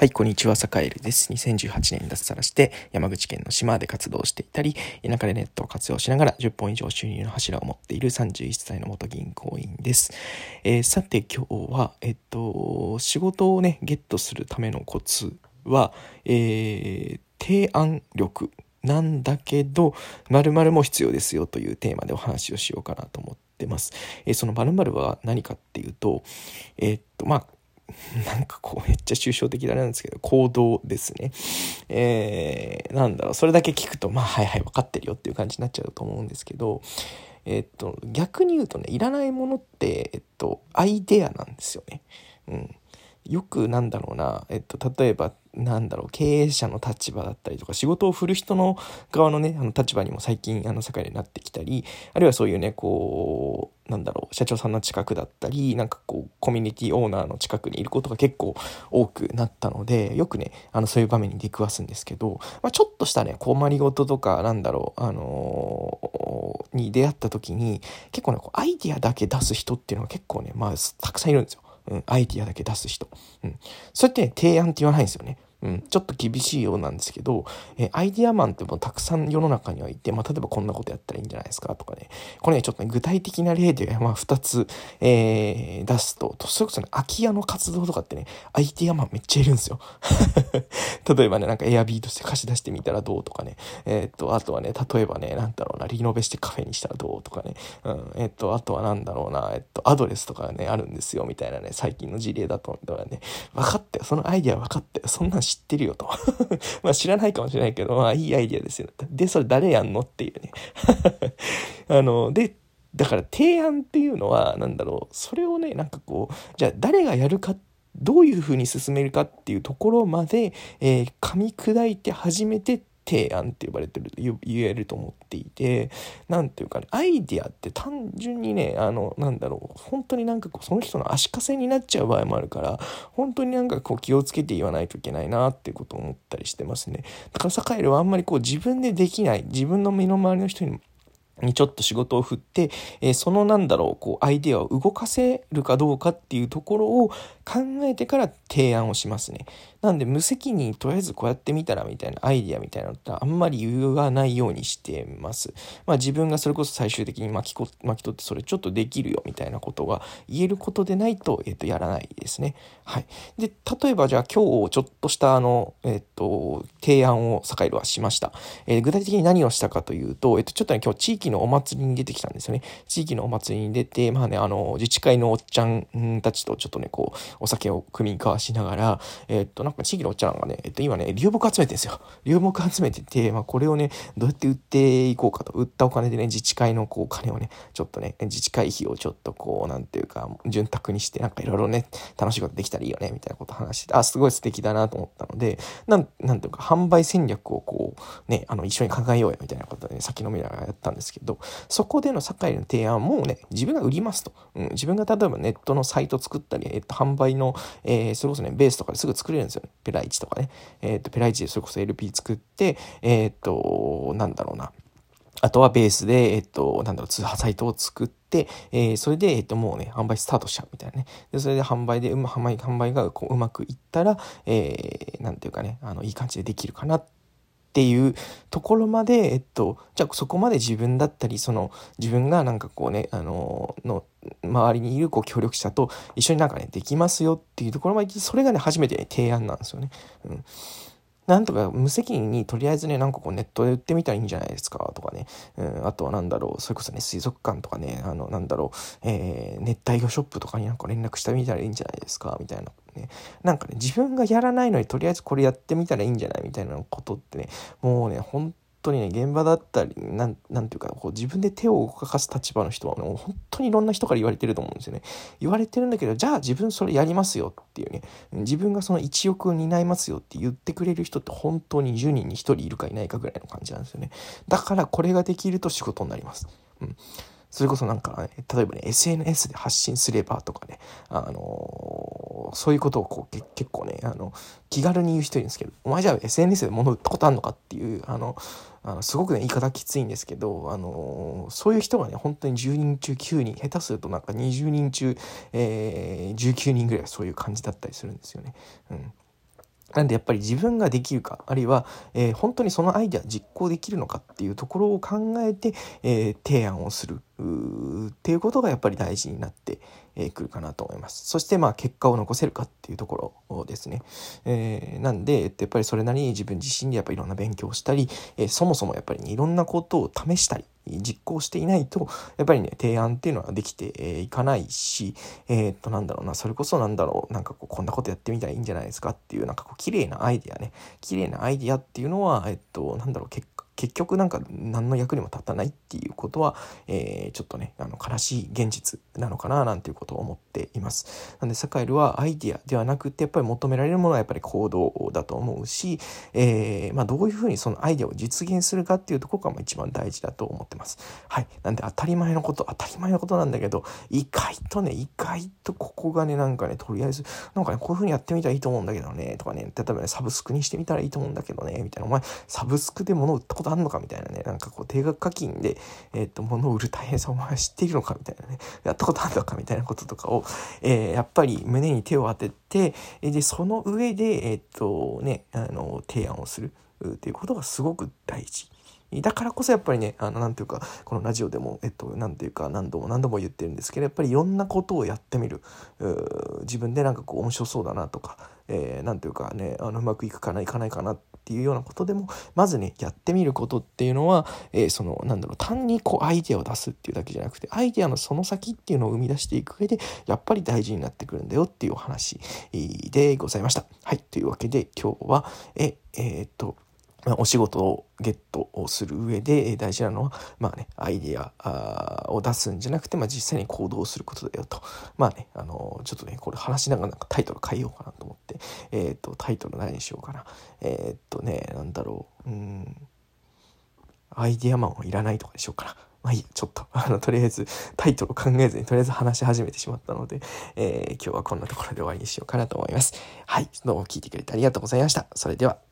はい、こんにちは、坂エルです。2018年に脱サラして、山口県の島で活動していたり、田舎でネットを活用しながら10本以上収入の柱を持っている31歳の元銀行員です。えー、さて、今日は、えっと、仕事をね、ゲットするためのコツは、えー、提案力なんだけど、〇〇も必要ですよというテーマでお話をしようかなと思ってます。えー、その〇〇は何かっていうと、え、っと、まあ、なんかこうめっちゃ抽象的だなんですけど、行動ですね。えー、なんだろう、それだけ聞くと、まあはいはい分かってるよっていう感じになっちゃうと思うんですけど、えっと、逆に言うとね、いらないものって、えっと、アイデアなんですよね。うん。よくなんだろうな、えっと、例えばなんだろう経営者の立場だったりとか仕事を振る人の側のねあの立場にも最近あの世界になってきたりあるいはそういうねこう社長さんの近くだったりなんかこうコミュニティオーナーの近くにいることが結構多くなったのでよくねあのそういう場面に出くわすんですけど、まあ、ちょっとしたね困りごととかなんだろうあのー、に出会った時に結構ねこうアイディアだけ出す人っていうのは結構ねまあたくさんいるんですよ。うん、アイディアだけ出す人。うん。そうやって、ね、提案って言わないんですよね。うん、ちょっと厳しいようなんですけど、えー、アイディアマンってもうたくさん世の中にはいて、まあ、例えばこんなことやったらいいんじゃないですかとかね。これね、ちょっとね、具体的な例で、まあ、2つ、えー、出すと、それこそね、空き家の活動とかってね、アイディアマンめっちゃいるんですよ。例えばね、なんかエアビーとして貸し出してみたらどうとかね。えー、っと、あとはね、例えばね、なんだろうな、リノベしてカフェにしたらどうとかね。うん、えー、っと、あとはなんだろうな、えっと、アドレスとかね、あるんですよ、みたいなね、最近の事例だと、ね、分かったよ、そのアイディア分かったよ、そんなん知ってるよと。まあ知らないかもしれないけど、まあいいアイディアですよ。で、それ誰やんのっていうね。あの、で、だから提案っていうのは、何だろう、それをね、なんかこう、じゃあ誰がやるかどういうふうに進めるかっていうところまで、えー、噛み砕いて初めて提案って呼ばれてる言えると思っていて何ていうかねアイディアって単純にねあのなんだろう本当になんかこうその人の足かせになっちゃう場合もあるから本当になんかこう気をつけて言わないといけないなっていうことを思ったりしてますね。だからサカエルはあんまりこう自分でできない自分の身の回りの人ににちょっと仕事を振って、えー、そのなんだろう、こう、アイデアを動かせるかどうかっていうところを考えてから提案をしますね。なんで無責任とりあえずこうやってみたらみたいなアイデアみたいなのってあんまり言わないようにしてます。まあ自分がそれこそ最終的に巻きこ巻き取ってそれちょっとできるよみたいなことが言えることでないと、えっ、と、やらないですね。はい。で、例えばじゃあ今日ちょっとしたあの、えっ、と、提案を坂井はしました。え、具体的に何をしたかというと、えっ、と、ちょっとね、今日地域のお祭りに出てきたんですよね。地域のお祭りに出て、まあね、あの、自治会のおっちゃんたちとちょっとね、こう、お酒を組み交わしながら、えっ、と、なんか地域のおっちゃんがね、えっと、今ね、流木集めてるんですよ。流木集めてて、まあ、これをね、どうやって売っていこうかと。売ったお金でね、自治会のこう、金をね、ちょっとね、自治会費をちょっとこう、なんていうか、潤沢にして、なんかいろいろね、楽しいことできたらいいよね、みたいなこと話して、あ、すごい素敵だなと思ったので、なん、なんていうか、販売戦略をこう、ね、あの、一緒に考えようよ、みたいなことでね、先の未来がらやったんですけど、そこでの堺の提案もね、自分が売りますと。うん、自分が例えばネットのサイト作ったり、えっと、販売の、えー、それこそね、ベースとかですぐ作れるんですよね。ペライチとかね。えっ、と、ペライチでそれこそ LP 作って、えっ、と、なんだろうな。あとはベースで、えっと、なんだろう、通販サイトを作って、えー、それで、えっと、もうね、販売スタートしちゃうみたいなね。で、それで販売で、うま、販売、がこううまくいったら、えー、なんていうかね、あの、いい感じでできるかなってっていうところまで、えっと、じゃあそこまで自分だったり、その、自分がなんかこうね、あの、の、周りにいるこう協力者と一緒になんかね、できますよっていうところまで、それがね、初めて、ね、提案なんですよね。うん。なんとか無責任にとりあえずね、なんかこうネットで売ってみたらいいんじゃないですかとかね。うん、あとはなんだろう、それこそね、水族館とかね、あの、なんだろう、えー、熱帯魚ショップとかになんか連絡してみたらいいんじゃないですかみたいな。ね、なんかね、自分がやらないのにとりあえずこれやってみたらいいんじゃないみたいなことってね、もうね、本当にね、現場だったり、なん、なんていうか、こう自分で手を動かす立場の人は、もう本当にいろんな人から言われてると思うんですよね。言われてるんだけど、じゃあ自分それやりますよっていうね、自分がその一翼を担いますよって言ってくれる人って本当に10人に1人いるかいないかぐらいの感じなんですよね。だからこれができると仕事になります。うん。それこそなんか、ね、例えばね、SNS で発信すればとかね、あのー、そういうことをこう結構ね、あの、気軽に言う人いるんですけど、お前じゃあ SNS で物売ったことあんのかっていう、あの、あのすごくね、言い方きついんですけど、あのー、そういう人がね、本当に10人中9人、下手するとなんか20人中、えー、19人ぐらいそういう感じだったりするんですよね。うん。なんでやっぱり自分ができるか、あるいは、えー、本当にそのアイデア実行できるのかっていうところを考えて、えー、提案をする。っていうことがやっぱり大事になってくるかなと思います。そしてまあ結果を残せるかっていうところですね。えー、なんで、やっぱりそれなりに自分自身でやっぱりいろんな勉強をしたり、えー、そもそもやっぱり、ね、いろんなことを試したり、実行していないと、やっぱりね、提案っていうのはできていかないし、えー、っと、なんだろうな、それこそなんだろう、なんかこう、こんなことやってみたらいいんじゃないですかっていう、なんかこう、綺麗なアイデアね、綺麗なアイデアっていうのは、えっと、なんだろう、結果、結局なんか何の役にも立たないっていうことは、えー、ちょっとねあの悲しい現実なのかななんていうことを思っています。なんでサカエルはアイディアではなくてやっぱり求められるものはやっぱり行動だと思うし、えー、まあ、どういうふうにそのアイデアを実現するかっていうところが一番大事だと思ってます。はい。なんで当たり前のこと当たり前のことなんだけど意外とね意外とここがねなんかねとりあえずなんかねこういうふうにやってみたらいいと思うんだけどねとかね例えばねサブスクにしてみたらいいと思うんだけどねみたいなお前サブスクで物売ったことあんのかみたいなねなんかこう定額課金で、えっ、ー、と、物を売る大変さお前知っているのかみたいなね、やったことあるのかみたいなこととかを、えー、やっぱり胸に手を当てて、で、その上で、えっ、ー、とね、あの、提案をするっていうことがすごく大事。だからこそやっぱりね、あの、なんていうか、このラジオでも、えっと、なんていうか、何度も何度も言ってるんですけど、やっぱりいろんなことをやってみる。自分でなんかこう面白そうだなとか、えー、なんていうかね、あの、うまくいくかな、いかないかなっていうようなことでも、まずね、やってみることっていうのは、えー、その、なんだろう、単にこうアイデアを出すっていうだけじゃなくて、アイデアのその先っていうのを生み出していく上で、やっぱり大事になってくるんだよっていうお話でございました。はい、というわけで今日は、え、えー、っと、お仕事をゲットをする上で大事なのは、まあね、アイディアを出すんじゃなくて、まあ、実際に行動することだよと。まあね、あのちょっとね、これ話しながらなんかタイトル変えようかなと思って、えっ、ー、と、タイトル何にしようかな。えっ、ー、とね、なんだろう、うん、アイディアマンはいらないとかにしようかな。まあいいちょっと、あの、とりあえずタイトルを考えずにとりあえず話し始めてしまったので、えー、今日はこんなところで終わりにしようかなと思います。はい、どうも聞いてくれてありがとうございました。それでは。